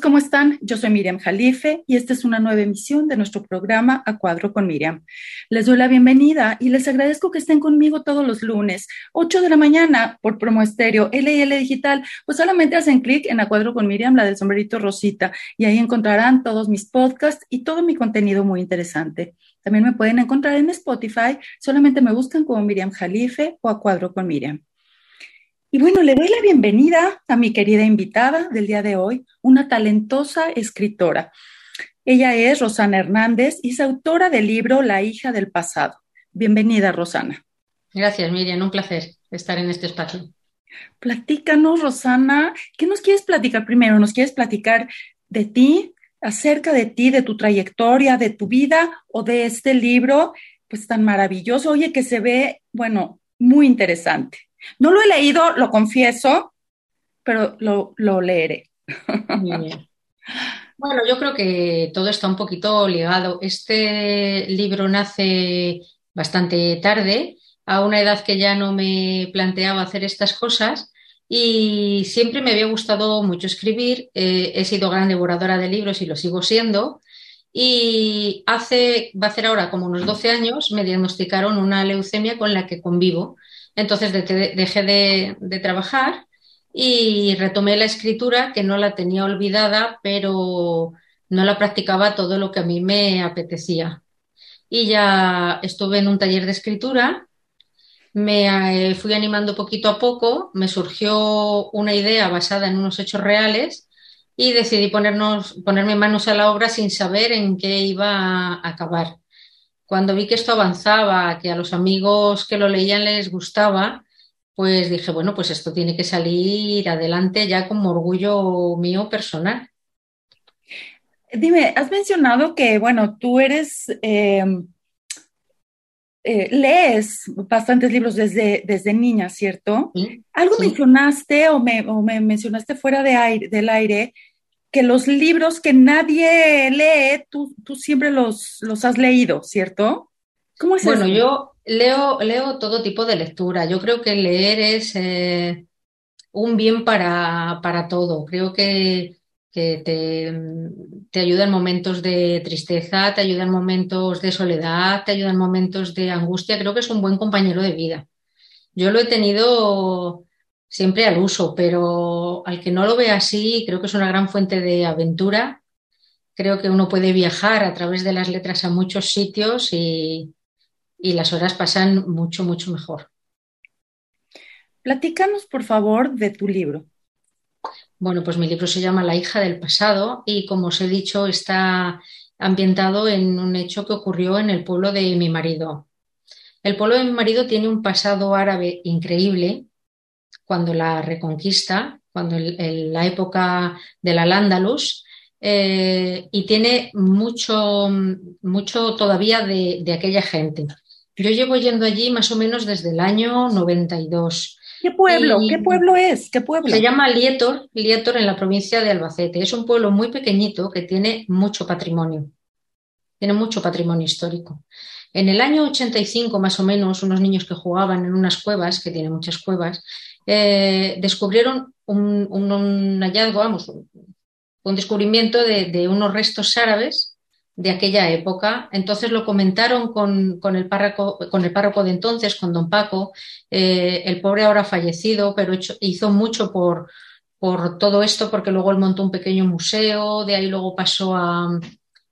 ¿cómo están? Yo soy Miriam Jalife y esta es una nueva emisión de nuestro programa A Cuadro con Miriam. Les doy la bienvenida y les agradezco que estén conmigo todos los lunes, 8 de la mañana por Promo Estéreo, LL Digital. Pues solamente hacen clic en A Cuadro con Miriam, la del sombrerito Rosita, y ahí encontrarán todos mis podcasts y todo mi contenido muy interesante. También me pueden encontrar en Spotify, solamente me buscan como Miriam Jalife o A Cuadro con Miriam. Y bueno, le doy la bienvenida a mi querida invitada del día de hoy, una talentosa escritora. Ella es Rosana Hernández y es autora del libro La hija del pasado. Bienvenida, Rosana. Gracias, Miriam. Un placer estar en este espacio. Platícanos, Rosana, ¿qué nos quieres platicar primero? ¿Nos quieres platicar de ti, acerca de ti, de tu trayectoria, de tu vida o de este libro, pues tan maravilloso, oye, que se ve, bueno, muy interesante. No lo he leído, lo confieso, pero lo, leeré. Bueno, yo creo que todo está un poquito ligado. Este libro nace bastante tarde, a una edad que ya no me planteaba hacer estas cosas y siempre me había gustado mucho escribir. Eh, he sido gran devoradora de libros y lo sigo siendo. Y hace, va a ser ahora como unos 12 años, me diagnosticaron una leucemia con la que convivo. Entonces dejé de, trabajar y retomé la escritura, que no la tenía olvidada, pero no la practicaba todo lo que a mí me apetecía. Y ya estuve en un taller de escritura, me eh, fui animando poquito a poco, me surgió una idea basada en unos hechos reales y decidí ponernos, ponerme manos a la obra sin saber en qué iba a acabar cuando vi que esto avanzaba, que a los amigos que lo leían les gustaba, pues dije, bueno, pues esto tiene que salir adelante ya como orgullo mío personal. Dime, has mencionado que, bueno, tú eres, eh, eh, lees bastantes libros desde, desde niña, ¿cierto? Algo mencionaste o me, o me, mencionaste fuera de aire, del aire que los libros que nadie lee, tú, tú siempre los, los has leído, ¿cierto? ¿Cómo es Bueno, yo leo, leo todo tipo de lectura. Yo creo que leer es eh, un bien para, para, todo. Creo que, que te, te, ayuda en momentos de tristeza, te ayuda en momentos de soledad, te ayuda en momentos de angustia. Creo que es un buen compañero de vida. Yo lo he tenido siempre al uso, pero al que no lo ve así, creo que es una gran fuente de aventura. Creo que uno puede viajar a través de las letras a muchos sitios y, las horas pasan mucho, mucho mejor. Platícanos, por favor, de tu libro. Bueno, pues mi libro se llama La hija del pasado y, como os he dicho, está ambientado en un hecho que ocurrió en el pueblo de mi marido. El pueblo de mi marido tiene un pasado árabe increíble cuando la reconquista, cuando la época de la Andalus, eh, y tiene mucho, mucho todavía de, aquella gente. Yo llevo yendo allí más o menos desde el año 92. ¿Qué pueblo? ¿Qué pueblo es? ¿Qué pueblo? Se llama Lietor, Lietor en la provincia de Albacete. Es un pueblo muy pequeñito que tiene mucho patrimonio. Tiene mucho patrimonio histórico. En el año 85, más o menos, unos niños que jugaban en unas cuevas, que tiene muchas cuevas, eh, descubrieron un, hallazgo, vamos, un, descubrimiento de, unos restos árabes de aquella época. Entonces lo comentaron con, el, párroco, con el párroco de entonces, con don Paco, eh, el pobre ahora fallecido, pero hizo mucho por, por todo esto, porque luego él montó un pequeño museo, de ahí luego pasó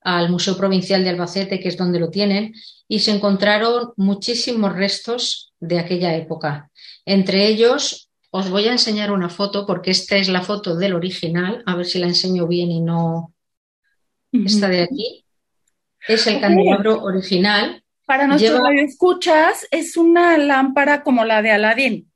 al Museo Provincial de Albacete, que es donde lo tienen, y se encontraron muchísimos restos de aquella época. Entre ellos os voy a enseñar una foto porque esta es la foto del original, a ver si la enseño bien y no esta de aquí. Es el candelabro original. Para nuestros escuchas, es una lámpara como la de Aladín.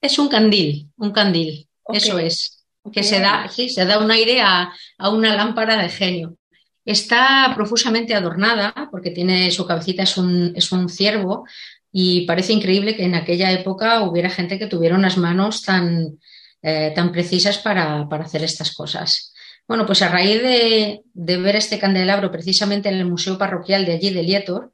Es un candil, un candil, eso es. Que se da, sí, se da un aire a, una lámpara de genio. Está profusamente adornada porque tiene su cabecita, es un, es un ciervo, y parece increíble que en aquella época hubiera gente que tuviera unas manos tan, eh, tan precisas para, hacer estas cosas. Bueno, pues a raíz de, ver este candelabro precisamente en el Museo Parroquial de allí de Lietor,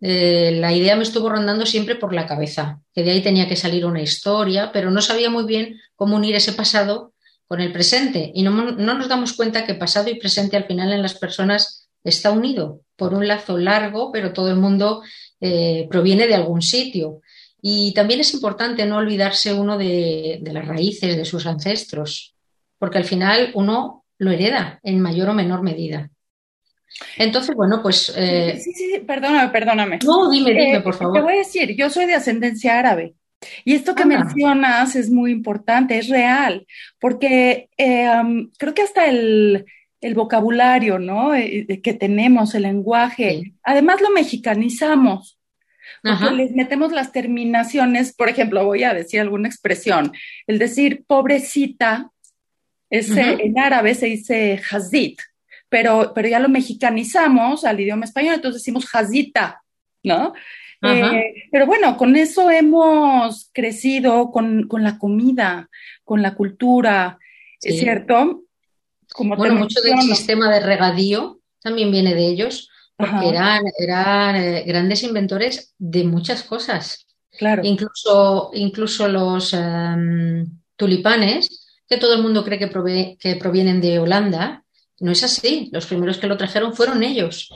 eh, la idea me estuvo rondando siempre por la cabeza, que de ahí tenía que salir una historia, pero no sabía muy bien cómo unir ese pasado con el presente y no, nos damos cuenta que pasado y presente al final en las personas está unido por un lazo largo, pero todo el mundo eh, proviene de algún sitio. Y también es importante no olvidarse uno de, las raíces de sus ancestros, porque al final uno lo hereda en mayor o menor medida. Entonces, bueno, pues... Eh, sí, sí, perdóname, perdóname. No, dime, dime, eh, por favor. Te voy a decir, yo soy de ascendencia árabe. Y esto que mencionas es muy importante, es real, porque eh, creo que hasta el, vocabulario, ¿no? que tenemos, el lenguaje, además lo mexicanizamos. Porque les metemos las terminaciones, por ejemplo, voy a decir alguna expresión, el decir pobrecita, en árabe se dice hazit, pero, pero ya lo mexicanizamos al idioma español, entonces decimos hazita, ¿no? Eh, pero bueno, con eso hemos crecido, con, la comida, con la cultura, ¿es cierto? Como bueno, mucho del sistema de regadío también viene de ellos, porque eran, eran eh, grandes inventores de muchas cosas. Claro. Incluso, incluso los em, tulipanes, que todo el mundo cree que, que provienen de Holanda, no es así. Los primeros que lo trajeron fueron ellos.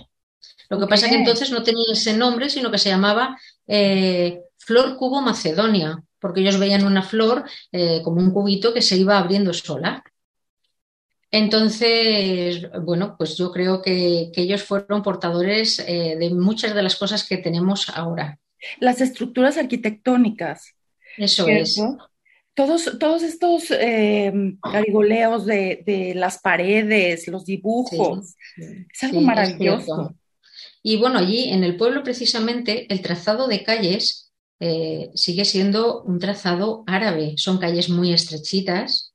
Lo que pasa es que entonces no tenía ese nombre, sino que se llamaba eh, Flor Cubo Macedonia, porque ellos veían una flor eh, como un cubito que se iba abriendo sola. Entonces, bueno, pues yo creo que, ellos fueron portadores eh, de muchas de las cosas que tenemos ahora. Las estructuras arquitectónicas. Eso es. Todos, todos estos eh, de, las paredes, los dibujos, es algo maravilloso. Y bueno, allí en el pueblo precisamente el trazado de calles eh, sigue siendo un trazado árabe. Son calles muy estrechitas.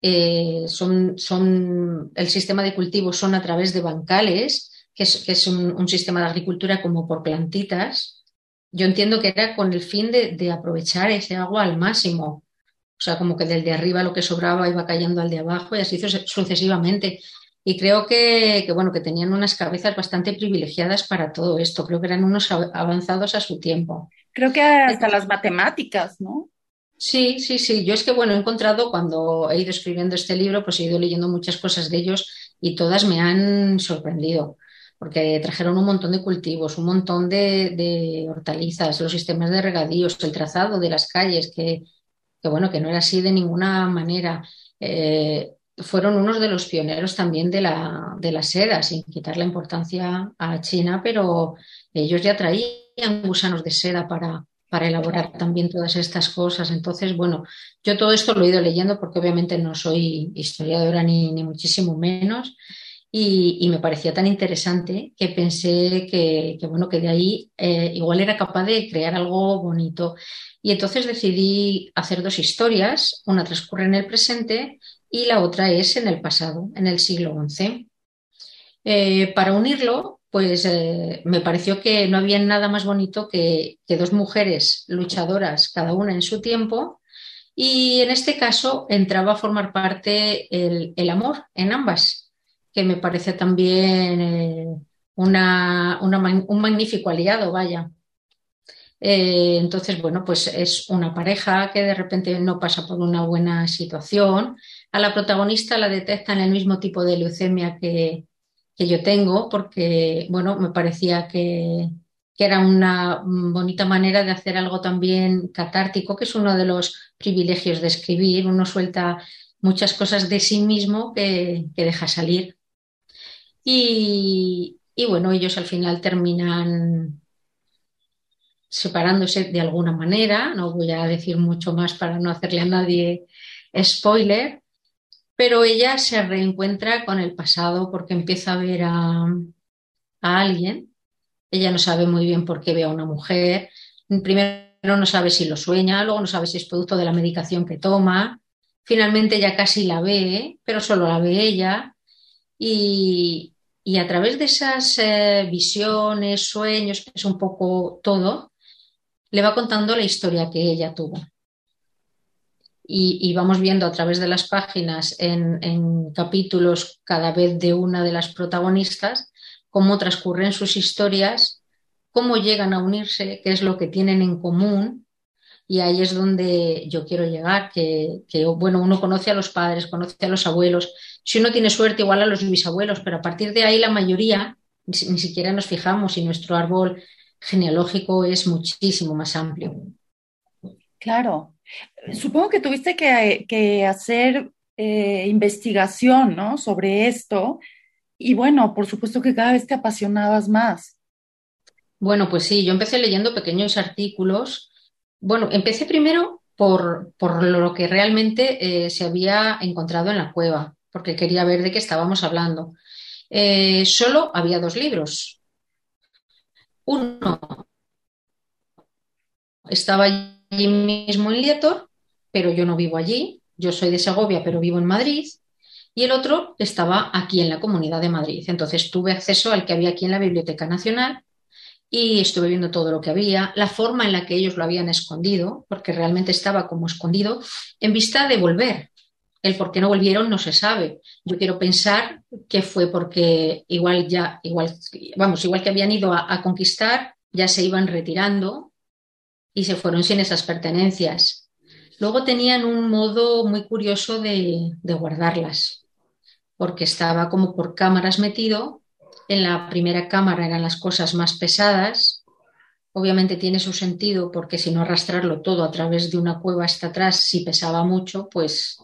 Eh, son, son, el sistema de cultivo son a través de bancales, que es, un, sistema de agricultura como por plantitas. Yo entiendo que era con el fin de, de aprovechar ese agua al máximo. O sea, como que del de arriba lo que sobraba iba cayendo al de abajo y así sucesivamente. Y creo que, bueno, que tenían unas cabezas bastante privilegiadas para todo esto. Creo que eran unos avanzados a su tiempo. Creo que hasta las matemáticas, ¿no? Sí, sí, sí. Yo es que, bueno, he encontrado cuando he ido escribiendo este libro, pues he ido leyendo muchas cosas de ellos y todas me han sorprendido, porque trajeron un montón de cultivos, un montón de, hortalizas, los sistemas de regadíos, el trazado de las calles, que, bueno, que no era así de ninguna manera. Eh, fueron unos de los pioneros también de la, de la seda, sin quitar la importancia a China, pero ellos ya traían gusanos de seda para, para elaborar también todas estas cosas. Entonces, bueno, yo todo esto lo he ido leyendo porque obviamente no soy historiadora ni, ni muchísimo menos. Y, me parecía tan interesante que pensé que, bueno, que de ahí eh, igual era capaz de crear algo bonito. Y entonces decidí hacer dos historias. Una transcurre en el presente y la otra es en el pasado, en el siglo XI. Eh, para unirlo, pues eh, me pareció que no había nada más bonito que, dos mujeres luchadoras, cada una en su tiempo, y en este caso entraba a formar parte el, amor en ambas, que me parece también eh, un magnífico aliado, vaya. entonces, bueno, pues es una pareja que de repente no pasa por una buena situación, a la protagonista la detectan el mismo tipo de leucemia que, yo tengo, porque, bueno, me parecía que, era una bonita manera de hacer algo también catártico, que es uno de los privilegios de escribir. Uno suelta muchas cosas de sí mismo que, deja salir. Y, y, bueno, ellos al final terminan separándose de alguna manera. No voy a decir mucho más para no hacerle a nadie spoiler, pero ella se reencuentra con el pasado porque empieza a ver a, alguien. Ella no sabe muy bien por qué ve a una mujer. Primero no sabe si lo sueña, luego no sabe si es producto de la medicación que toma. Finalmente ella casi la ve, pero solo la ve ella. Y, a través de esas eh, visiones, sueños, es un poco todo, le va contando la historia que ella tuvo y, vamos viendo a través de las páginas en, capítulos cada vez de una de las protagonistas cómo transcurren sus historias, cómo llegan a unirse, qué es lo que tienen en común Y ahí es donde yo quiero llegar, que, que, bueno, uno conoce a los padres, conoce a los abuelos, si uno tiene suerte igual a los bisabuelos, pero a partir de ahí la mayoría ni, siquiera nos fijamos y nuestro árbol genealógico es muchísimo más amplio. Claro. Supongo que tuviste que, hacer eh, investigación, ¿no? Sobre esto. Y bueno, por supuesto que cada vez te apasionabas más. Bueno, pues sí, yo empecé leyendo pequeños artículos. Bueno, empecé primero por, por lo que realmente eh, se había encontrado en la cueva, porque quería ver de qué estábamos hablando. Eh, solo había dos libros. Uno estaba allí mismo en Lietor, pero yo no vivo allí. Yo soy de Segovia, pero vivo en Madrid. Y el otro estaba aquí en la Comunidad de Madrid. Entonces tuve acceso al que había aquí en la Biblioteca Nacional y estuve viendo todo lo que había, la forma en la que ellos lo habían escondido, porque realmente estaba como escondido, en vista de volver. El por qué no volvieron no se sabe. Yo quiero pensar que fue porque igual ya, igual, vamos, igual que habían ido a, conquistar, ya se iban retirando y se fueron sin esas pertenencias. Luego tenían un modo muy curioso de, de guardarlas, porque estaba como por cámaras metido en la primera cámara eran las cosas más pesadas. Obviamente tiene su sentido porque si no arrastrarlo todo a través de una cueva hasta atrás, si pesaba mucho, pues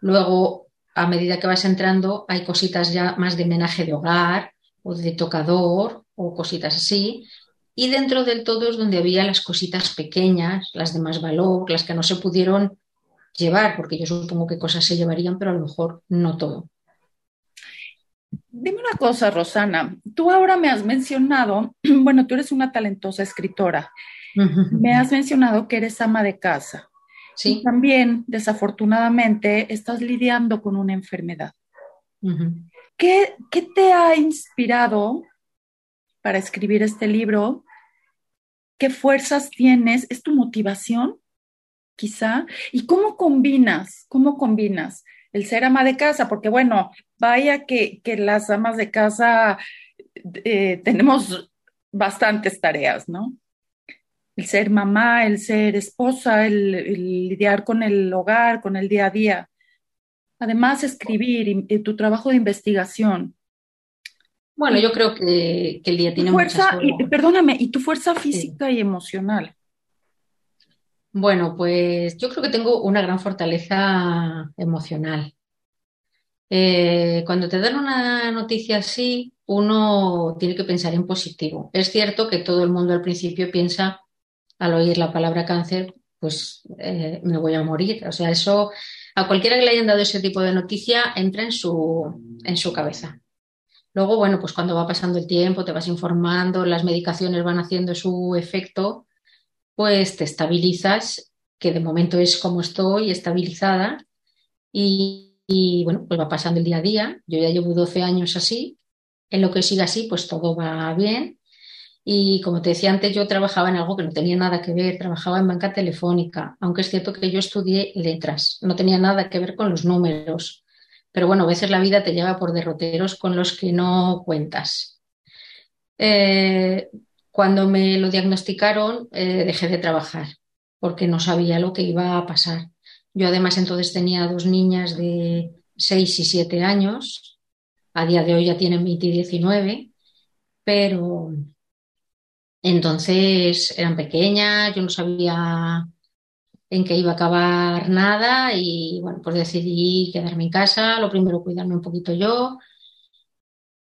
luego a medida que vas entrando hay cositas ya más de menaje de hogar o de tocador o cositas así. Y dentro del todo es donde había las cositas pequeñas, las de más valor, las que no se pudieron llevar, porque yo supongo que cosas se llevarían, pero a lo mejor no todo. Dime una cosa, Rosana. Tú ahora me has mencionado, bueno, tú eres una talentosa escritora. Me has mencionado que eres ama de casa. Sí. Y también, desafortunadamente, estás lidiando con una enfermedad. ¿Qué, ¿Qué te ha inspirado para escribir este libro? ¿Qué fuerzas tienes? ¿Es tu motivación? Quizá. ¿Y cómo combinas? ¿Cómo combinas el ser ama de casa? Porque bueno, vaya que, las amas de casa eh, tenemos bastantes tareas, ¿no? El ser mamá, el ser esposa, el, lidiar con el hogar, con el día a día. Además, escribir y, tu trabajo de investigación. Bueno, yo creo que, el día tiene fuerza, y, perdóname, y tu fuerza física y emocional. Bueno, pues yo creo que tengo una gran fortaleza emocional. Eh, cuando te dan una noticia así, uno tiene que pensar en positivo. Es cierto que todo el mundo al principio piensa, al oír la palabra cáncer, pues eh, me voy a morir. O sea, eso a cualquiera que le hayan dado ese tipo de noticia entra en su, en su cabeza. Luego, bueno, pues cuando va pasando el tiempo, te vas informando, las medicaciones van haciendo su efecto, pues te estabilizas, que de momento es como estoy, estabilizada, y bueno, pues va pasando el día a día. Yo ya llevo 12 años así. En lo que siga así, pues todo va bien. Y como te decía antes, yo trabajaba en algo que no tenía nada que ver, trabajaba en banca telefónica, aunque es cierto que yo estudié letras, no tenía nada que ver con los números. Pero bueno, a veces la vida te lleva por derroteros con los que no cuentas. Eh, cuando me lo diagnosticaron, eh, dejé de trabajar porque no sabía lo que iba a pasar. Yo además entonces tenía dos niñas de 6 y 7 años. A día de hoy ya tienen 20 y 19, pero entonces eran pequeñas, yo no sabía en qué iba a acabar nada y bueno, pues decidí quedarme en casa, lo primero cuidarme un poquito yo.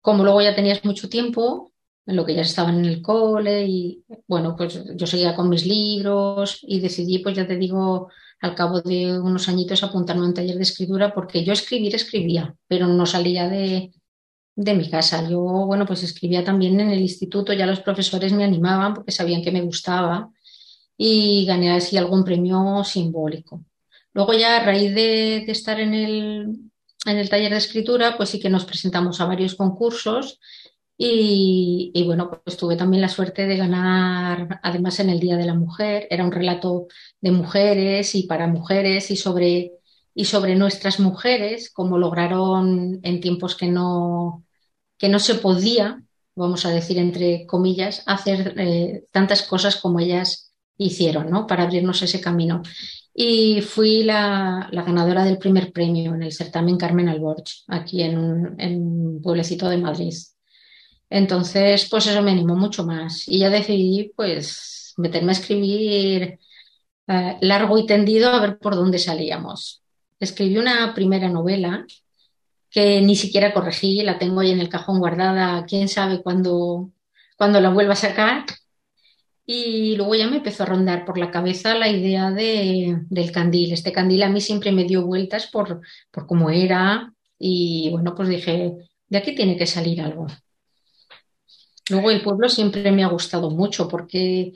Como luego ya tenías mucho tiempo, en lo que ya estaban en el cole y bueno, pues yo seguía con mis libros y decidí, pues ya te digo, al cabo de unos añitos apuntarme a un taller de escritura porque yo escribir escribía, pero no salía de, mi casa. Yo, bueno, pues escribía también en el instituto, ya los profesores me animaban porque sabían que me gustaba y gané así algún premio simbólico. Luego ya a raíz de, estar en el, en el taller de escritura, pues sí que nos presentamos a varios concursos y, bueno, pues tuve también la suerte de ganar, además en el Día de la Mujer, era un relato de mujeres y para mujeres y sobre, y sobre nuestras mujeres, como lograron en tiempos que no, que no se podía, vamos a decir entre comillas, hacer eh, tantas cosas como ellas hicieron, ¿no? Para abrirnos ese camino. Y fui la, ganadora del primer premio en el certamen Carmen Alborch, aquí en, en un pueblecito de Madrid. Entonces, pues eso me animó mucho más. Y ya decidí, pues, meterme a escribir eh, largo y tendido a ver por dónde salíamos. Escribí una primera novela que ni siquiera corregí, la tengo ahí en el cajón guardada, quién sabe cuándo, cuándo la vuelva a sacar. Y luego ya me empezó a rondar por la cabeza la idea de, del candil. Este candil a mí siempre me dio vueltas por, por cómo era y bueno, pues dije, de aquí tiene que salir algo. Luego el pueblo siempre me ha gustado mucho porque,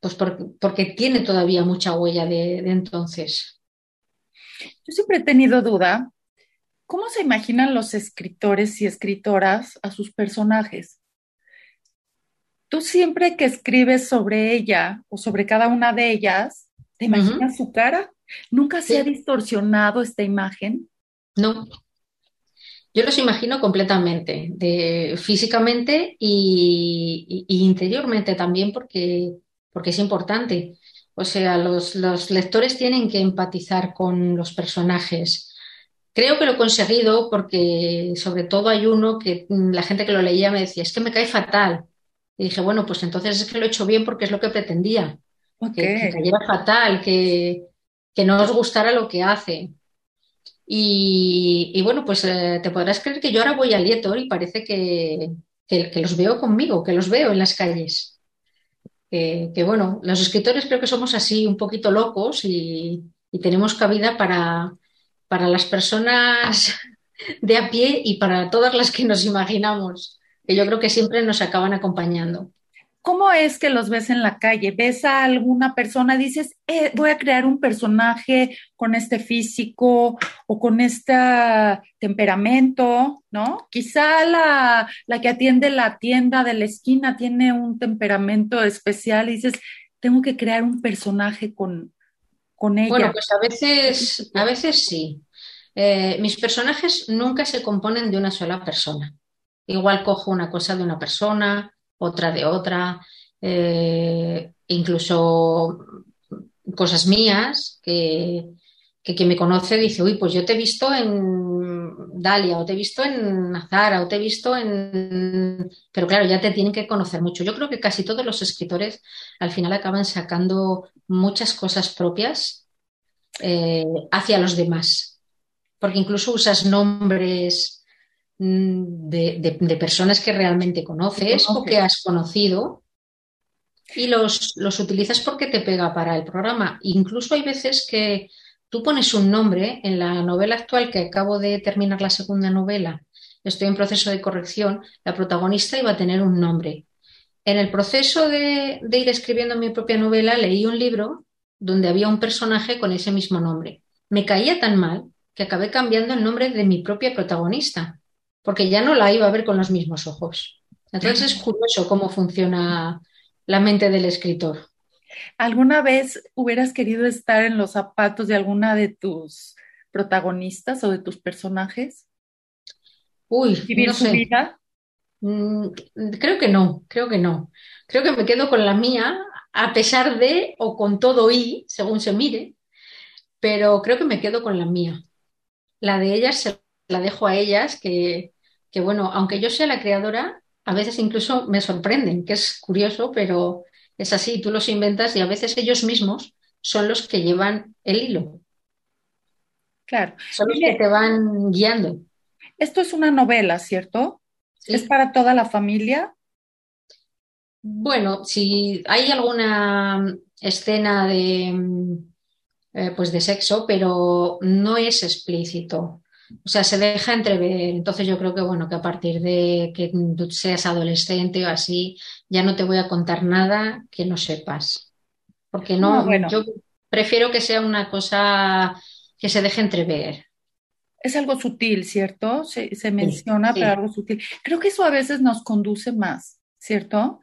pues porque, tiene todavía mucha huella de, entonces. Yo siempre he tenido duda, ¿cómo se imaginan los escritores y escritoras a sus personajes? Tú siempre que escribes sobre ella o sobre cada una de ellas, ¿te imaginas su cara? ¿Nunca se ha distorsionado esta imagen? No, yo los imagino completamente, de, físicamente y, interiormente también, porque, porque es importante. O sea, los, los, lectores tienen que empatizar con los personajes. Creo que lo he conseguido porque sobre todo hay uno que la gente que lo leía me decía, es que me cae fatal. Y dije, bueno, pues entonces es que lo he hecho bien porque es lo que pretendía. Que, cayera fatal, que, que no os gustara lo que hace. Y, bueno, pues eh, te podrás creer que yo ahora voy a Lietor y parece que, los veo conmigo, que los veo en las calles. que bueno, los escritores creo que somos así un poquito locos y, tenemos cabida para, para las personas de a pie y para todas las que nos imaginamos, que yo creo que siempre nos acaban acompañando. ¿Cómo es que los ves en la calle? ¿Ves a alguna persona, dices, eh, voy a crear un personaje con este físico o con este temperamento, ¿no? Quizá la, la que atiende la tienda de la esquina tiene un temperamento especial y dices, tengo que crear un personaje con, con ella. Bueno, pues a veces, a veces sí. Eh, mis personajes nunca se componen de una sola persona. Igual cojo una cosa de una persona, otra de otra, eh, incluso cosas mías que, que quien me conoce dice, uy, pues yo te he visto en Dalia, o te he visto en Nazara, o te he visto en... Pero claro, ya te tienen que conocer mucho. Yo creo que casi todos los escritores al final acaban sacando muchas cosas propias eh, hacia los demás, porque incluso usas nombres Mm, de, personas que realmente conoces o que has conocido y los, los utilizas porque te pega para el programa. Incluso hay veces que tú pones un nombre en la novela actual que acabo de terminar la segunda novela, estoy en proceso de corrección, la protagonista iba a tener un nombre. En el proceso de, de ir escribiendo mi propia novela leí un libro donde había un personaje con ese mismo nombre. Me caía tan mal que acabé cambiando el nombre de mi propia protagonista porque ya no la iba a ver con los mismos ojos. Entonces es curioso cómo funciona la mente del escritor. ¿Alguna vez hubieras querido estar en los zapatos de alguna de tus protagonistas o de tus personajes? Uy, ¿Vivir no su vida? Mm, creo que no, creo que no. Creo que me quedo con la mía, a pesar de o con todo y, según se mire, pero creo que me quedo con la mía. La de ellas se la dejo a ellas, que, bueno, aunque yo sea la creadora, a veces incluso me sorprenden, que es curioso, pero es así, tú los inventas y a veces ellos mismos son los que llevan el hilo. Claro. Son los que te van guiando. Esto es una novela, ¿cierto? ¿Es para toda la familia? Bueno, si hay alguna escena de, eh, pues de sexo, pero no es explícito. O sea, se deja entrever. Entonces yo creo que, bueno, que a partir de que tú seas adolescente o así, ya no te voy a contar nada que no sepas. Porque no, bueno. yo prefiero que sea una cosa que se deje entrever. Es algo sutil, ¿cierto? Se, menciona, pero algo sutil. Creo que eso a veces nos conduce más, ¿cierto?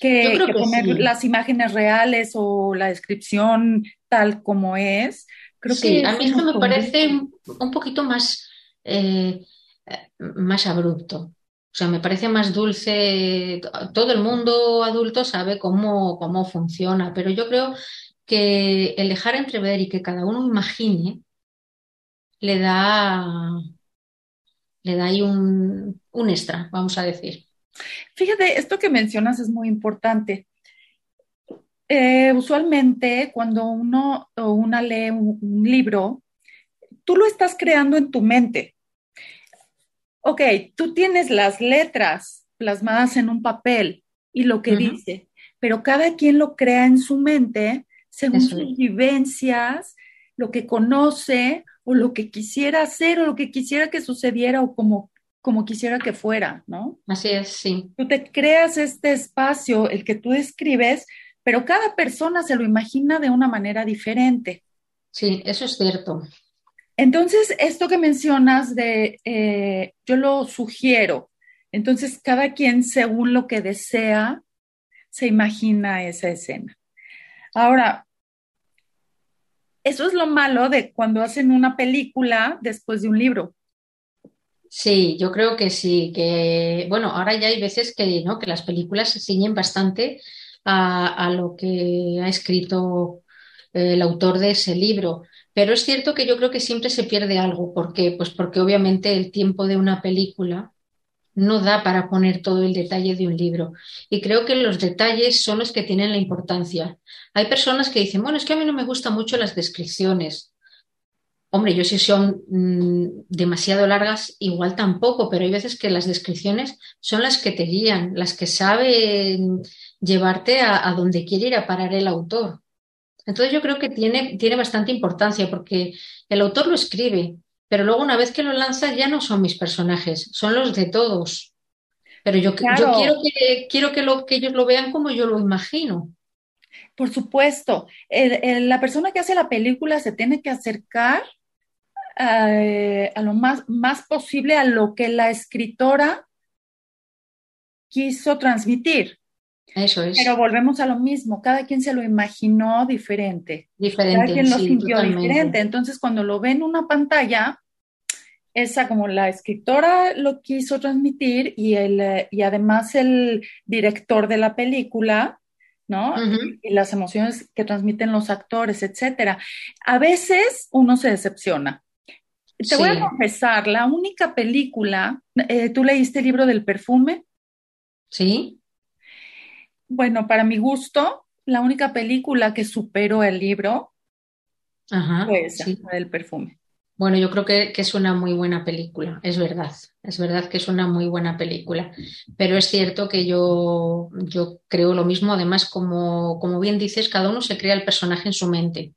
Que, poner las imágenes reales o la descripción tal como es. Creo sí, a mí eso me parece un poquito más eh, más abrupto. O sea, me parece más dulce. Todo el mundo adulto sabe cómo, cómo funciona, pero yo creo que el dejar entrever y que cada uno imagine le da, le da ahí un, un extra, vamos a decir. Fíjate, esto que mencionas es muy importante. Eh, usualmente cuando uno o una lee un, libro, tú lo estás creando en tu mente. Ok, tú tienes las letras plasmadas en un papel y lo que uh -huh. dice, pero cada quien lo crea en su mente según Eso sus vivencias, lo que conoce o lo que quisiera hacer o lo que quisiera que sucediera o como como quisiera que fuera, ¿no? Así es, sí. Tú te creas este espacio, el que tú escribes, pero cada persona se lo imagina de una manera diferente. Sí, eso es cierto. Entonces, esto que mencionas de, eh, yo lo sugiero. Entonces, cada quien, según lo que desea, se imagina esa escena. Ahora, eso es lo malo de cuando hacen una película después de un libro. Sí, yo creo que sí, que bueno, ahora ya hay veces que no, que las películas se ciñen bastante a, a lo que ha escrito eh, el autor de ese libro. Pero es cierto que yo creo que siempre se pierde algo. ¿Por qué? Pues porque obviamente el tiempo de una película no da para poner todo el detalle de un libro. Y creo que los detalles son los que tienen la importancia. Hay personas que dicen, bueno, es que a mí no me gustan mucho las descripciones. Hombre, yo si son mmm, demasiado largas, igual tampoco, pero hay veces que las descripciones son las que te guían, las que saben llevarte a, a donde quiere ir a parar el autor. Entonces yo creo que tiene, tiene bastante importancia porque el autor lo escribe, pero luego una vez que lo lanza ya no son mis personajes, son los de todos. Pero yo, claro. yo quiero, que, quiero que, lo, que ellos lo vean como yo lo imagino. Por supuesto, el, el, la persona que hace la película se tiene que acercar a, eh, a lo más, más posible a lo que la escritora quiso transmitir. Eso es. Pero volvemos a lo mismo, cada quien se lo imaginó diferente. Diferente. Cada quien lo sí, sintió totalmente. diferente. Entonces, cuando lo ve en una pantalla, esa como la escritora lo quiso transmitir y, el, y además el director de la película, ¿no? Uh -huh. Y las emociones que transmiten los actores, etcétera. A veces uno se decepciona. Te sí. voy a confesar, la única película, eh, ¿tú leíste el libro del perfume? Sí. Bueno, para mi gusto, la única película que superó el libro Ajá, fue esa, sí. del perfume. Bueno, yo creo que, que, es una muy buena película, es verdad, es verdad que es una muy buena película, pero es cierto que yo, yo creo lo mismo, además, como, como bien dices, cada uno se crea el personaje en su mente,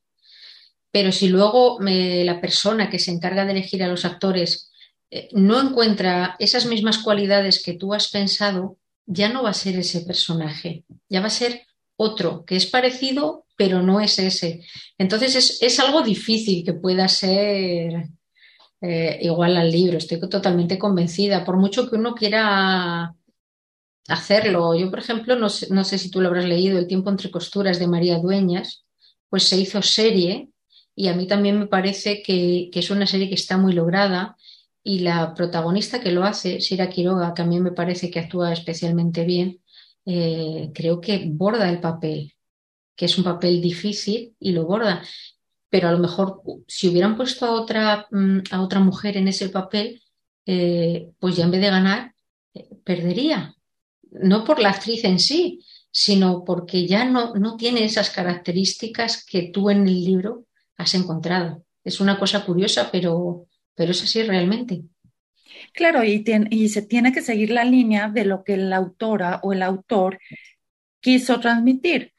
pero si luego me, la persona que se encarga de elegir a los actores eh, no encuentra esas mismas cualidades que tú has pensado, ya no va a ser ese personaje, ya va a ser otro, que es parecido, pero no es ese. Entonces es, es algo difícil que pueda ser eh, igual al libro, estoy totalmente convencida, por mucho que uno quiera hacerlo. Yo, por ejemplo, no sé, no sé si tú lo habrás leído, El tiempo entre costuras de María Dueñas, pues se hizo serie y a mí también me parece que, que es una serie que está muy lograda y la protagonista que lo hace, Sira Quiroga, que a mí me parece que actúa especialmente bien, eh, creo que borda el papel, que es un papel difícil y lo borda. Pero a lo mejor si hubieran puesto a otra, mm, a otra mujer en ese papel, eh, pues ya en vez de ganar, eh, perdería. No por la actriz en sí, sino porque ya no, no tiene esas características que tú en el libro has encontrado. Es una cosa curiosa, pero, pero es así realmente. Claro, y, se tiene que seguir la línea de lo que la autora o el autor quiso transmitir.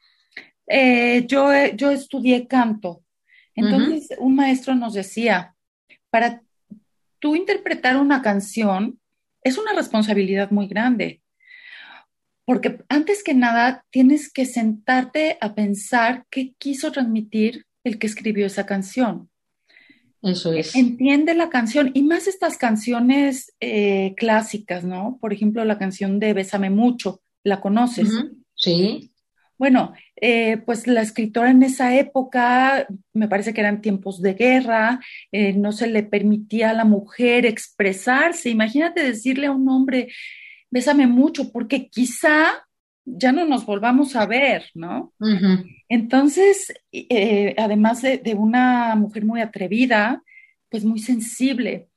Eh, yo, yo estudié canto, entonces uh -huh. un maestro nos decía, para tú interpretar una canción es una responsabilidad muy grande, porque antes que nada tienes que sentarte a pensar qué quiso transmitir el que escribió esa canción. Eso es. Entiende la canción y más estas canciones eh, clásicas, ¿no? Por ejemplo, la canción de Bésame mucho, ¿la conoces? Uh -huh. Sí. Bueno, eh, pues la escritora en esa época, me parece que eran tiempos de guerra, eh, no se le permitía a la mujer expresarse. Imagínate decirle a un hombre, bésame mucho, porque quizá ya no nos volvamos a ver, ¿no? Entonces, eh, además de, de, una mujer muy atrevida, pues muy sensible,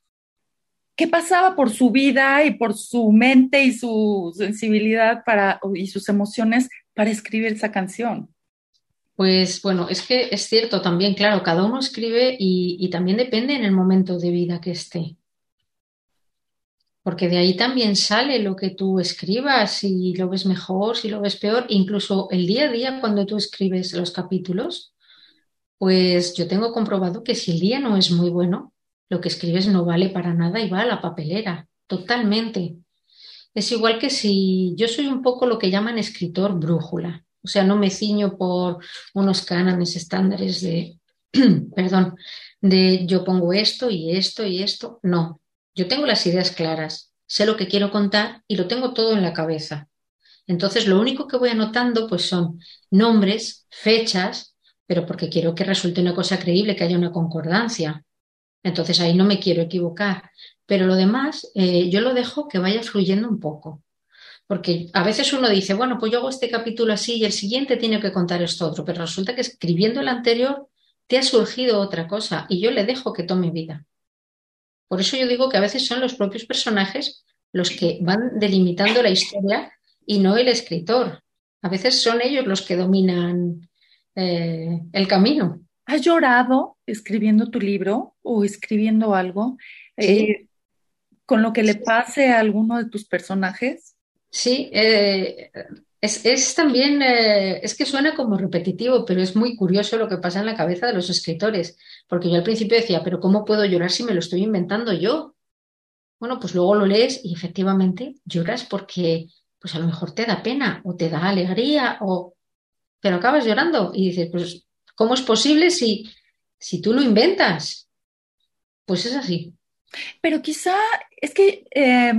¿qué pasaba por su vida y por su mente y su sensibilidad para, y sus emociones para escribir esa canción? Pues bueno, es que es cierto también, claro, cada uno escribe y, y también depende en el momento de vida que esté porque de ahí también sale lo que tú escribas, si lo ves mejor, si lo ves peor, incluso el día a día cuando tú escribes los capítulos, pues yo tengo comprobado que si el día no es muy bueno, lo que escribes no vale para nada y va a la papelera, totalmente. Es igual que si yo soy un poco lo que llaman escritor brújula, o sea, no me ciño por unos cánones estándares de, perdón, de yo pongo esto y esto y esto, no, yo tengo las ideas claras, sé lo que quiero contar y lo tengo todo en la cabeza. Entonces, lo único que voy anotando pues son nombres, fechas, pero porque quiero que resulte una cosa creíble, que haya una concordancia. Entonces, ahí no me quiero equivocar. Pero lo demás, eh, yo lo dejo que vaya fluyendo un poco. Porque a veces uno dice, bueno, pues yo hago este capítulo así y el siguiente tiene que contar esto otro, pero resulta que escribiendo el anterior te ha surgido otra cosa y yo le dejo que tome vida. Por eso yo digo que a veces son los propios personajes los que van delimitando la historia y no el escritor. A veces son ellos los que dominan eh, el camino. ¿Has llorado escribiendo tu libro o escribiendo algo eh, con lo que le pase a alguno de tus personajes? Sí, eh, es, también, eh, es que suena como repetitivo, pero es muy curioso lo que pasa en la cabeza de los escritores, porque yo al principio decía, pero ¿cómo puedo llorar si me lo estoy inventando yo? Bueno, pues luego lo lees y efectivamente lloras porque pues a lo mejor te da pena o te da alegría o pero acabas llorando y dices, pues ¿cómo es posible si, si tú lo inventas? Pues es así. Pero quizá es que eh,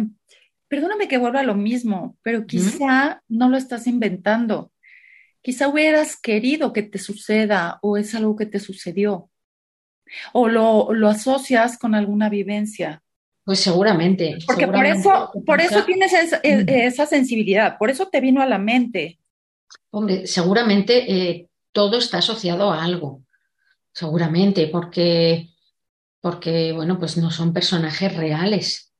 perdóname que vuelva a lo mismo, pero quizá no lo estás inventando. Quizá hubieras querido que te suceda o es algo que te sucedió. O lo, lo asocias con alguna vivencia. Pues seguramente. Porque por eso, por eso tienes esa, sensibilidad, por eso te vino a la mente. Hombre, seguramente eh, todo está asociado a algo. Seguramente, porque, porque, bueno, pues no son personajes reales.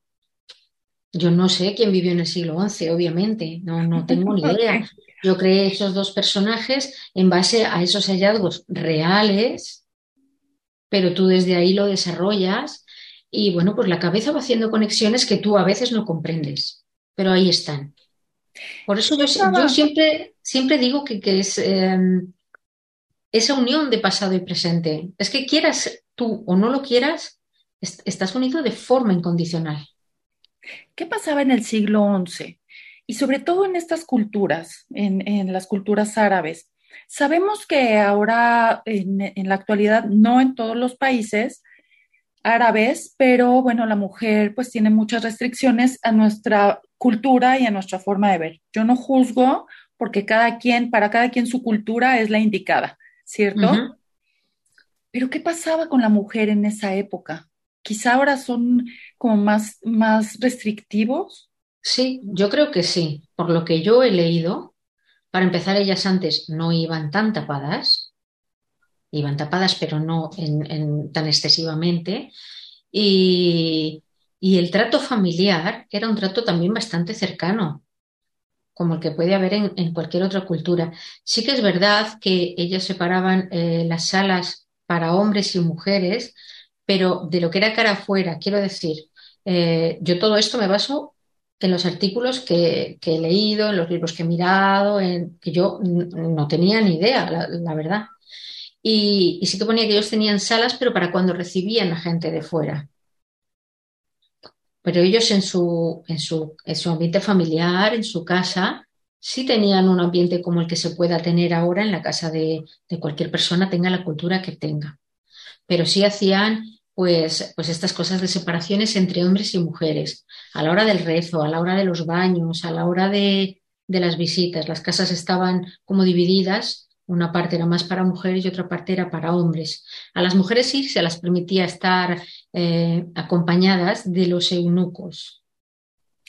Yo no sé quién vivió en el siglo XI, obviamente, no, no tengo ni idea. Yo creé esos dos personajes en base a esos hallazgos reales, pero tú desde ahí lo desarrollas y bueno, pues la cabeza va haciendo conexiones que tú a veces no comprendes, pero ahí están. Por eso yo, siempre, siempre digo que, es em, esa unión de pasado y presente. Es que quieras tú o no lo quieras, estás unido de forma incondicional. ¿Qué pasaba en el siglo XI? Y sobre todo en estas culturas, en, las culturas árabes. Sabemos que ahora, en, en, la actualidad, no en todos los países árabes, pero bueno, la mujer pues tiene muchas restricciones a nuestra cultura y a nuestra forma de ver. Yo no juzgo porque cada quien, para cada quien su cultura es la indicada, ¿cierto? Pero ¿qué pasaba con la mujer en esa época? Quizá ahora son como más, más restrictivos. Sí, yo creo que sí. Por lo que yo he leído, para empezar, ellas antes no iban tan tapadas, iban tapadas, pero no tan excesivamente. Y, el trato familiar era un trato también bastante cercano, como el que puede haber en, cualquier otra cultura. Sí que es verdad que ellas separaban eh, las salas para hombres y mujeres, pero de lo que era cara afuera, quiero decir, eh, yo todo esto me baso en los artículos que, he leído, en los libros que he mirado, en, que yo no tenía ni idea, la, verdad. Y, sí que ponía que ellos tenían salas, pero para cuando recibían a gente de fuera. Pero ellos en su, en su, en su ambiente familiar, en su casa, sí tenían un ambiente como el que se pueda tener ahora en la casa de, de cualquier persona, tenga la cultura que tenga. Pero sí hacían pues, pues estas cosas de separaciones entre hombres y mujeres, a la hora del rezo, a la hora de los baños, a la hora de, las visitas. Las casas estaban como divididas, una parte era más para mujeres y otra parte era para hombres. A las mujeres sí se las permitía estar eh, acompañadas de los eunucos.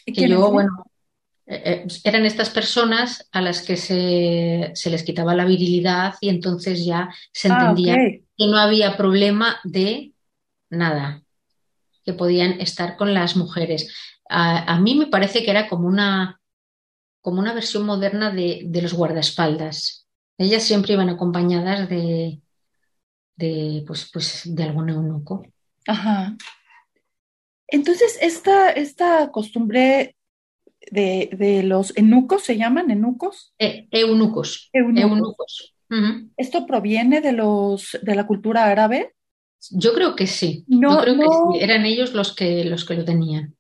Que yo, bueno, eh, eran estas personas a las que se, se, les quitaba la virilidad y entonces ya se Ah, entendía ok. que no había problema de nada, que podían estar con las mujeres. A, a mí me parece que era como una, como una versión moderna de, de los guardaespaldas. Ellas siempre iban acompañadas de, de, pues, pues, de algún eunuco. Ajá. Entonces, esta, esta costumbre de, de los eunucos, ¿se llaman eunucos? Eh, eunucos, Eunucos. ¿Esto proviene de los, de la cultura árabe? Yo creo que sí, No, yo creo que no. sí, eran ellos los que, los que lo tenían.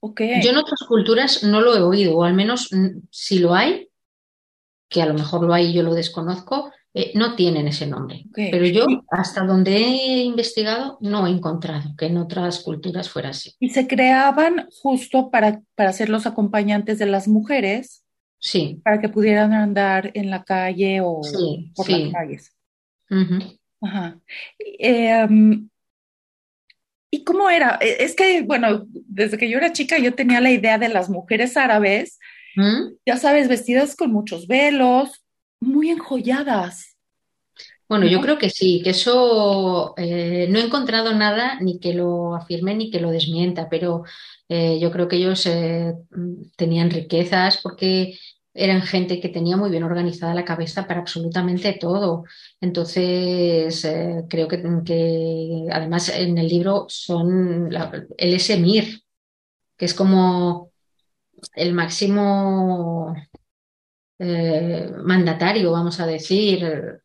Ok. Yo en otras culturas no lo he oído, o al menos si lo hay, que a lo mejor lo hay y yo lo desconozco, eh, no tienen ese nombre. Pero yo, hasta donde he investigado, no he encontrado que en otras culturas fuera así. y se creaban justo para, para ser los acompañantes de las mujeres, Sí, para que pudieran andar en la calle o sí, por las calles. Ajá. Eh, um, ¿y cómo era? Eh, Es que, bueno, desde que yo era chica yo tenía la idea de las mujeres árabes, ¿Mm? ya sabes, vestidas con muchos velos, muy enjolladas, Bueno, yo creo que sí, que eso eh, no he encontrado nada ni que lo afirme ni que lo desmienta, pero eh, yo creo que ellos eh, tenían riquezas porque eran gente que tenía muy bien organizada la cabeza para absolutamente todo. Entonces, eh, creo que, que además en el libro son la- él es emir, que es como el máximo eh, mandatario, vamos a decir.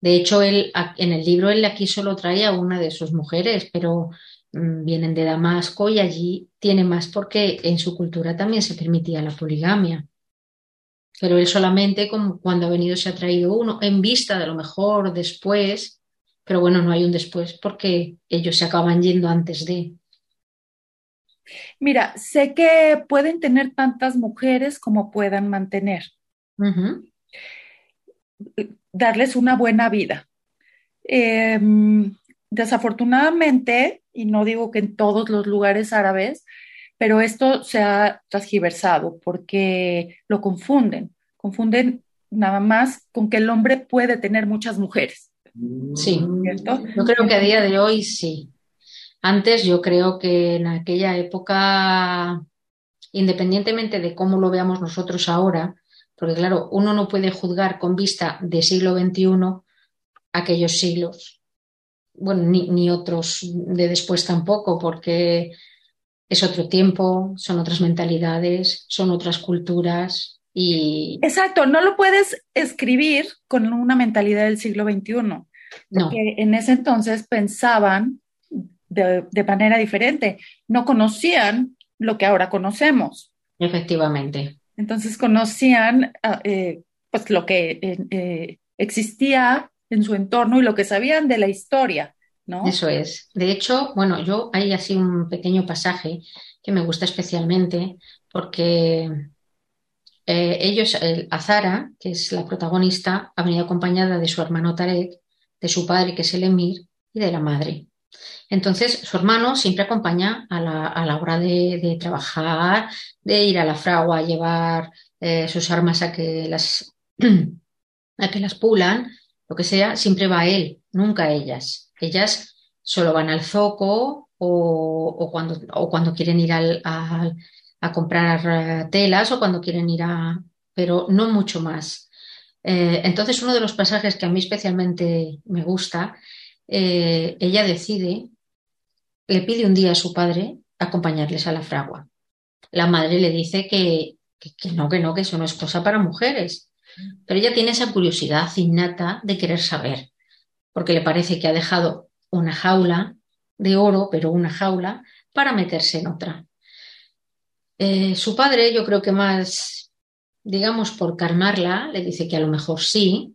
De hecho, él, en el libro él aquí solo trae a una de sus mujeres, pero mm, vienen de Damasco y allí tiene más porque en su cultura también se permitía la poligamia. Pero él solamente como cuando ha venido se ha traído uno, en vista de lo mejor después, pero bueno, no hay un después porque ellos se acaban yendo antes de. Mira, sé que pueden tener tantas mujeres como puedan mantener, Darles una buena vida. Eh, desafortunadamente, y no digo que en todos los lugares árabes, pero esto se ha transgiversado porque lo confunden, confunden nada más con que el hombre puede tener muchas mujeres, Sí, ¿cierto? yo creo que a día de hoy sí. Antes yo creo que en aquella época, independientemente de cómo lo veamos nosotros ahora, porque claro, uno no puede juzgar con vista de siglo XXI aquellos siglos, bueno, ni, ni otros de después tampoco, porque es otro tiempo, son otras mentalidades, son otras culturas y Exacto, no lo puedes escribir con una mentalidad del siglo XXI, no, porque en ese entonces pensaban de, de manera diferente, no conocían lo que ahora conocemos. efectivamente. Entonces conocían ah, eh, pues lo que eh, eh, existía en su entorno y lo que sabían de la historia, ¿no? Eso es. De hecho, bueno, yo hay así un pequeño pasaje que me gusta especialmente porque ellos, el Azara, que es la protagonista, ha venido acompañada de su hermano Tarek, de su padre, que es el emir, y de la madre. Entonces, su hermano siempre acompaña a la, a la hora de, trabajar, de ir a la fragua a llevar eh, sus armas a que las, a que las pulan, lo que sea, siempre va él, nunca ellas. Ellas solo van al zoco o, cuando, o cuando quieren ir al- a comprar eh, telas o cuando quieren ir a... pero no mucho más. Eh, entonces, uno de los pasajes que a mí especialmente me gusta, eh, ella decide, le pide un día a su padre acompañarles a la fragua. La madre le dice que, que, no, que no, que eso no es cosa para mujeres. Pero ella tiene esa curiosidad innata de querer saber, porque le parece que ha dejado una jaula de oro, pero una jaula, para meterse en otra. Eh, su padre, yo creo que más, digamos, por calmarla, le dice que a lo mejor sí.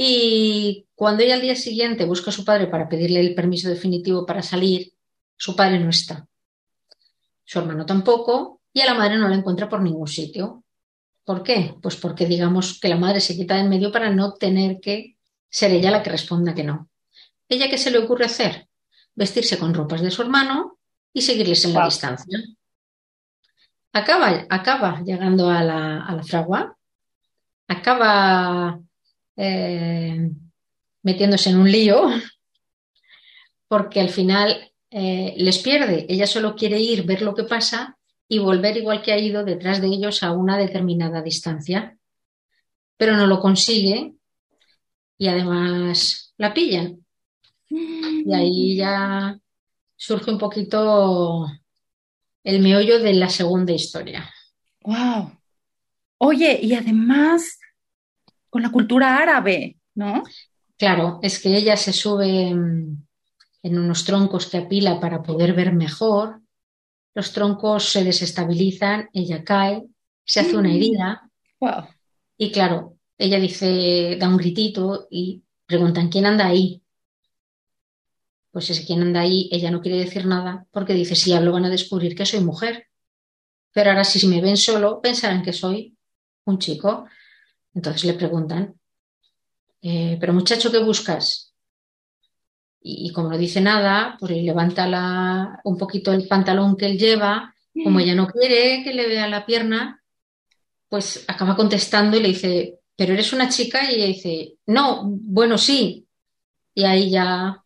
Y cuando ella al día siguiente busca a su padre para pedirle el permiso definitivo para salir, su padre no está. Su hermano tampoco, y a la madre no la encuentra por ningún sitio. ¿Por qué? Pues porque digamos que la madre se quita de en medio para no tener que ser ella la que responda que no. ¿Ella qué se le ocurre hacer? Vestirse con ropas de su hermano y seguirles en la distancia. acaba, acaba llegando a la, a la fragua, acaba eh, metiéndose en un lío, porque al final eh, les pierde. Ella solo quiere ir, ver lo que pasa y volver igual que ha ido detrás de ellos a una determinada distancia. Pero no lo consigue y además la pillan. Y ahí ya surge un poquito el meollo de la segunda historia. Wow. Oye, y además con la cultura árabe, ¿no? Claro, es que ella se sube en unos troncos que apila para poder ver mejor. Los troncos se desestabilizan, ella cae, se hace una herida. Wow. Y claro, ella dice, da un gritito y preguntan, ¿quién anda ahí? Pues ese quien anda ahí, ella no quiere decir nada porque dice, si hablo van a descubrir que soy mujer. Pero ahora si me ven solo, pensarán que soy un chico. Entonces le preguntan, eh, pero muchacho, ¿qué buscas? Y, como no dice nada, pues le levanta un poquito el pantalón que él lleva, como ella no quiere que le vea la pierna, pues acaba contestando y le dice, pero eres una chica y ella dice, no, bueno, sí. Y ahí ya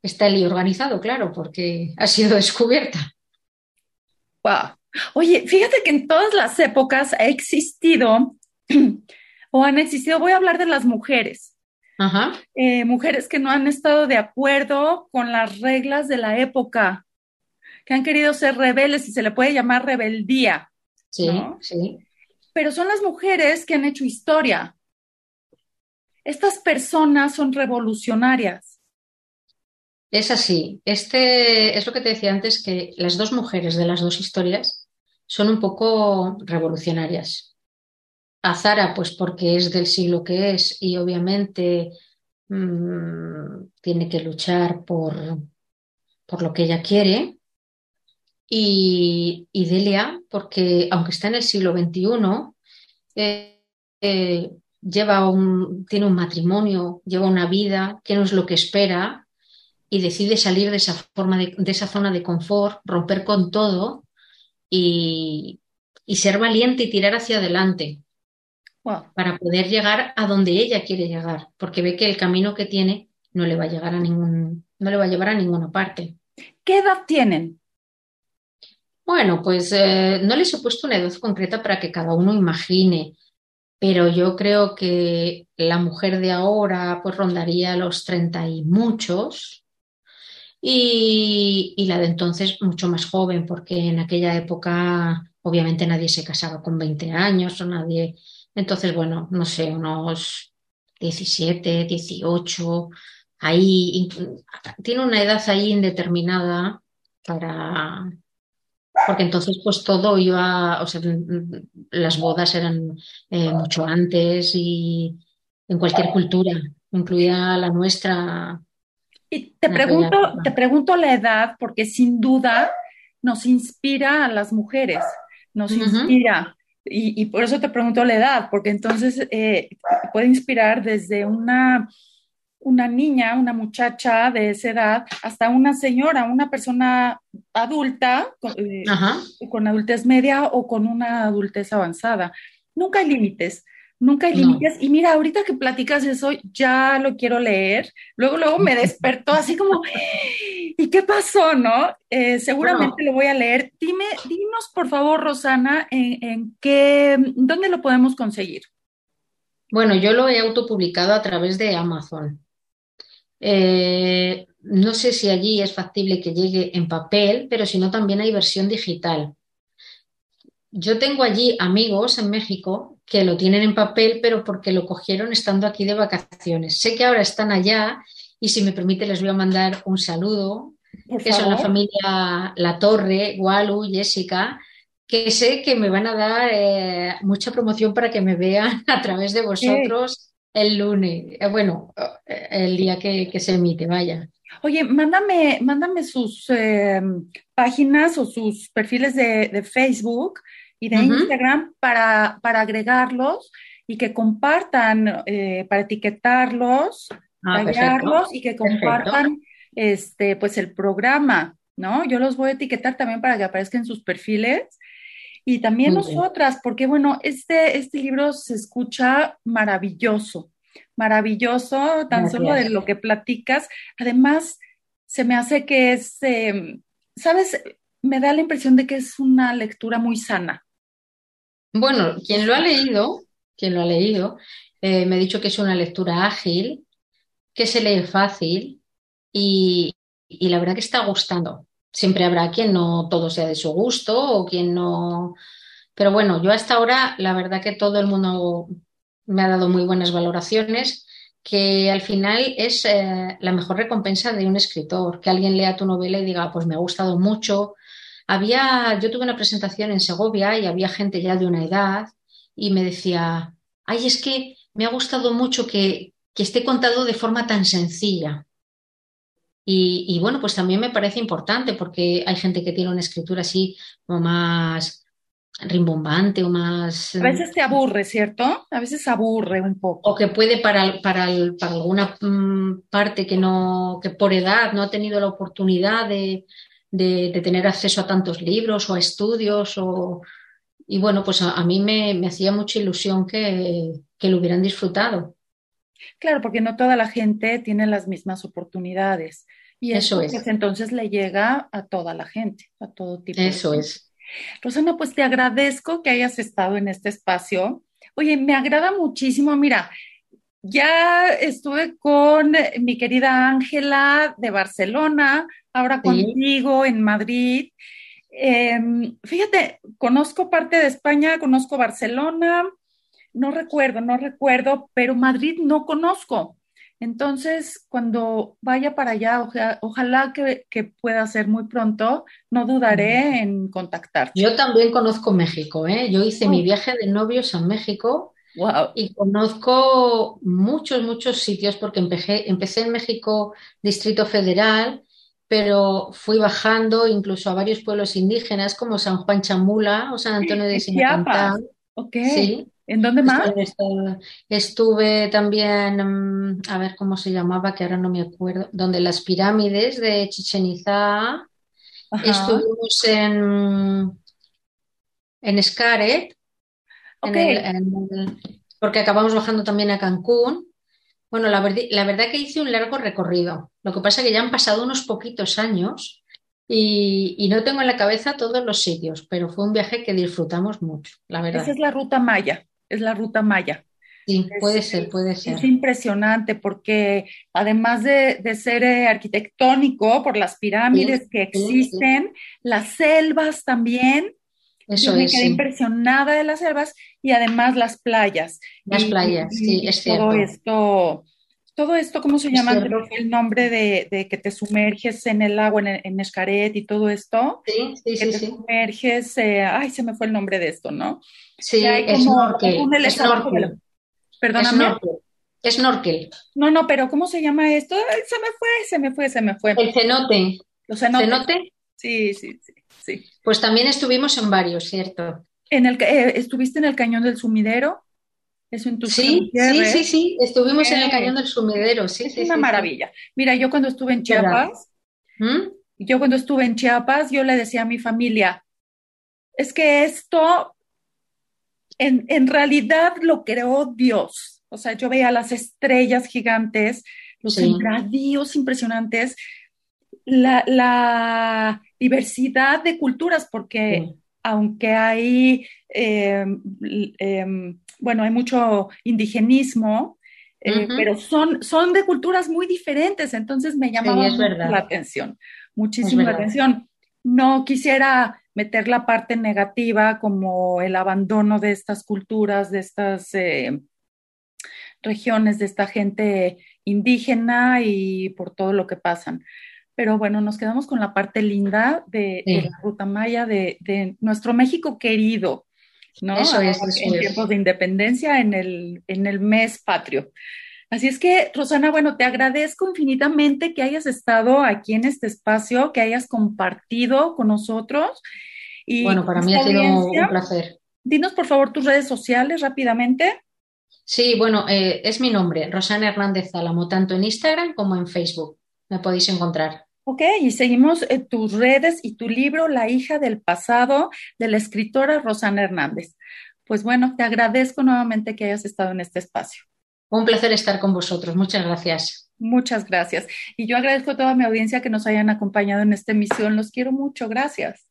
está el organizado, claro, porque ha sido descubierta. Wow. Oye, fíjate que en todas las épocas ha existido o han existido, voy a hablar de las mujeres. Ajá. Eh, mujeres que no han estado de acuerdo con las reglas de la época, que han querido ser rebeldes y se le puede llamar rebeldía. Sí, sí. Pero son las mujeres que han hecho historia. Estas personas son revolucionarias. Es así. Este es lo que te decía antes, que las dos mujeres de las dos historias son un poco revolucionarias. A Zara, pues porque es del siglo que es y obviamente mm, tiene que luchar por, por lo que ella quiere. Y, Delia, porque aunque está en el siglo XXI, eh, eh, lleva tiene un matrimonio, lleva una vida que no es lo que espera y decide salir de esa, forma de, esa zona de confort, romper con todo y, ser valiente y tirar hacia adelante para poder llegar a donde ella quiere llegar, porque ve que el camino que tiene no le va a llegar a ningún, no le va a llevar a ninguna parte. ¿Qué edad tienen? Bueno, pues eh, no les he puesto una edad concreta para que cada uno imagine, pero yo creo que la mujer de ahora pues rondaría los treinta y muchos, y, la de entonces mucho más joven, porque en aquella época obviamente nadie se casaba con 20 años o nadie. Entonces, bueno, no sé, unos 17, 18, ahí tiene una edad ahí indeterminada para. Porque entonces, pues todo iba, o sea, las bodas eran eh, mucho antes y en cualquier cultura, incluida la nuestra, y te pregunto, te pregunto la edad porque sin duda nos inspira a las mujeres, nos inspira. Y, por eso te pregunto la edad, porque entonces eh, puede inspirar desde una, una niña, una muchacha de esa edad, hasta una señora, una persona adulta, con, eh, con adultez media o con una adultez avanzada. Nunca hay límites. Nunca hay límites. Y mira, ahorita que platicas eso, ya lo quiero leer. Luego, luego me despertó así como, ¿y qué pasó, no? Eh, seguramente lo voy a leer. Dime, dinos por favor, Rosana, en, qué, dónde lo podemos conseguir. Bueno, yo lo he autopublicado a través de Amazon. Eh, no sé si allí es factible que llegue en papel, pero si no, también hay versión digital. Yo tengo allí amigos en México que lo tienen en papel, pero porque lo cogieron estando aquí de vacaciones. Sé que ahora están allá y si me permite les voy a mandar un saludo, que son la familia La Torre, Walu, Jessica, que sé que me van a dar eh, mucha promoción para que me vean a través de vosotros el lunes, eh, bueno, eh, el día que, se emite, vaya. Oye, mándame, mándame sus páginas o sus perfiles de, de Facebook y de Instagram para, para agregarlos y que compartan, eh, para etiquetarlos, ah, y que compartan este, pues el programa. ¿no? Yo los voy a etiquetar también para que aparezcan en sus perfiles. Y también nosotras, porque bueno, este, este libro se escucha maravilloso, maravilloso, tan solo de lo que platicas. Además, se me hace que es, em, ¿sabes? Me da la impresión de que es una lectura muy sana. Bueno, quien lo ha leído, quien lo ha leído, eh, me ha dicho que es una lectura ágil, que se lee fácil y, y la verdad que está gustando. Siempre habrá quien no todo sea de su gusto o quien no. Pero bueno, yo hasta ahora la verdad que todo el mundo me ha dado muy buenas valoraciones, que al final es eh, la mejor recompensa de un escritor, que alguien lea tu novela y diga, pues me ha gustado mucho. Había, yo tuve una presentación en Segovia y había gente ya de una edad y me decía, ay, es que me ha gustado mucho que, que esté contado de forma tan sencilla. Y, bueno, pues también me parece importante porque hay gente que tiene una escritura así como más rimbombante o más... A veces te aburre, ¿cierto? A veces aburre un poco. O que puede para, para, para alguna mm, parte que no, que por edad no ha tenido la oportunidad de, de, tener acceso a tantos libros o a estudios o... Y bueno, pues a, mí me, me, hacía mucha ilusión que, que lo hubieran disfrutado. Claro, porque no toda la gente tiene las mismas oportunidades. Y eso, es. Pues, entonces le llega a toda la gente, a todo tipo. Eso es. Rosana, pues te agradezco que hayas estado en este espacio. Oye, me agrada muchísimo. Mira, ya estuve con mi querida Ángela de Barcelona, ahora contigo en Madrid. Em, fíjate, conozco parte de España, conozco Barcelona, no recuerdo, no recuerdo, pero Madrid no conozco. Entonces, cuando vaya para allá, ojalá que, pueda ser muy pronto, no dudaré en contactarte. Yo también conozco México, ¿eh? Yo hice mi oh. viaje de novios a México y conozco muchos, muchos sitios porque empecé, empecé en México, Distrito Federal, pero fui bajando incluso a varios pueblos indígenas como San Juan Chamula o San Antonio de Sinacantán. Ok. Sí. ¿En dónde más? Estuve, también, mm, a ver cómo se llamaba, que ahora no me acuerdo, donde las pirámides de Chichen Itza. Estuvimos en, en Xcaret, porque acabamos bajando también a Cancún. Bueno, la, la verdad que hice un largo recorrido. Lo que pasa es que ya han pasado unos poquitos años y, y, no tengo en la cabeza todos los sitios, pero fue un viaje que disfrutamos mucho, la verdad. Esa es la ruta Maya es la ruta Maya. Sí, puede ser, puede ser. Es impresionante porque además de, ser eh, arquitectónico por las pirámides que existen, las selvas también. Eso me quedé impresionada de las selvas y además las playas. Las playas, sí, es cierto. Todo esto, todo esto, ¿cómo se llama? El nombre de, que te sumerges en el agua, en, en Escaret y todo esto. Sí, sí, que te sumerges, eh, ay, se me fue el nombre de esto, ¿no? Sí, es snorkel. es snorkel. Perdóname. Es snorkel. No, no, pero ¿cómo se llama esto? se me fue, se me fue, se me fue. El cenote. ¿Los cenotes? ¿Cenote? Sí, sí, sí, sí. Pues también estuvimos en varios, ¿cierto? En el, eh, ¿Estuviste en el Cañón del Sumidero? Eso en tu Sí, sí, sí, sí, estuvimos en el Cañón del Sumidero, sí, sí. Es una maravilla. Mira, yo cuando estuve en Chiapas, ¿Mm? yo cuando estuve en Chiapas, yo le decía a mi familia, es que esto en, realidad lo creó Dios. O sea, yo veía las estrellas gigantes, los sí. impresionantes, la, diversidad de culturas, porque aunque hay, em, em, bueno, hay mucho indigenismo, eh, pero son, son de culturas muy diferentes, entonces me llamaba la atención, muchísimo la atención. No quisiera meter la parte negativa como el abandono de estas culturas, de estas eh, regiones, de esta gente indígena y por todo lo que pasan. Pero bueno, nos quedamos con la parte linda de, la ruta maya, de, nuestro México querido, ¿no? Eso es, en tiempos de independencia, en el, en el mes patrio. Así es que, Rosana, bueno, te agradezco infinitamente que hayas estado aquí en este espacio, que hayas compartido con nosotros. Y bueno, para mí ha sido un placer. Dinos, por favor, tus redes sociales rápidamente. Sí, bueno, eh, es mi nombre, Rosana Hernández Álamo, tanto en Instagram como en Facebook. Me podéis encontrar. Ok, y seguimos eh, tus redes y tu libro, La hija del pasado, de la escritora Rosana Hernández. Pues bueno, te agradezco nuevamente que hayas estado en este espacio. Un placer estar con vosotros. Muchas gracias. Muchas gracias. Y yo agradezco a toda mi audiencia que nos hayan acompañado en esta emisión. Los quiero mucho. Gracias.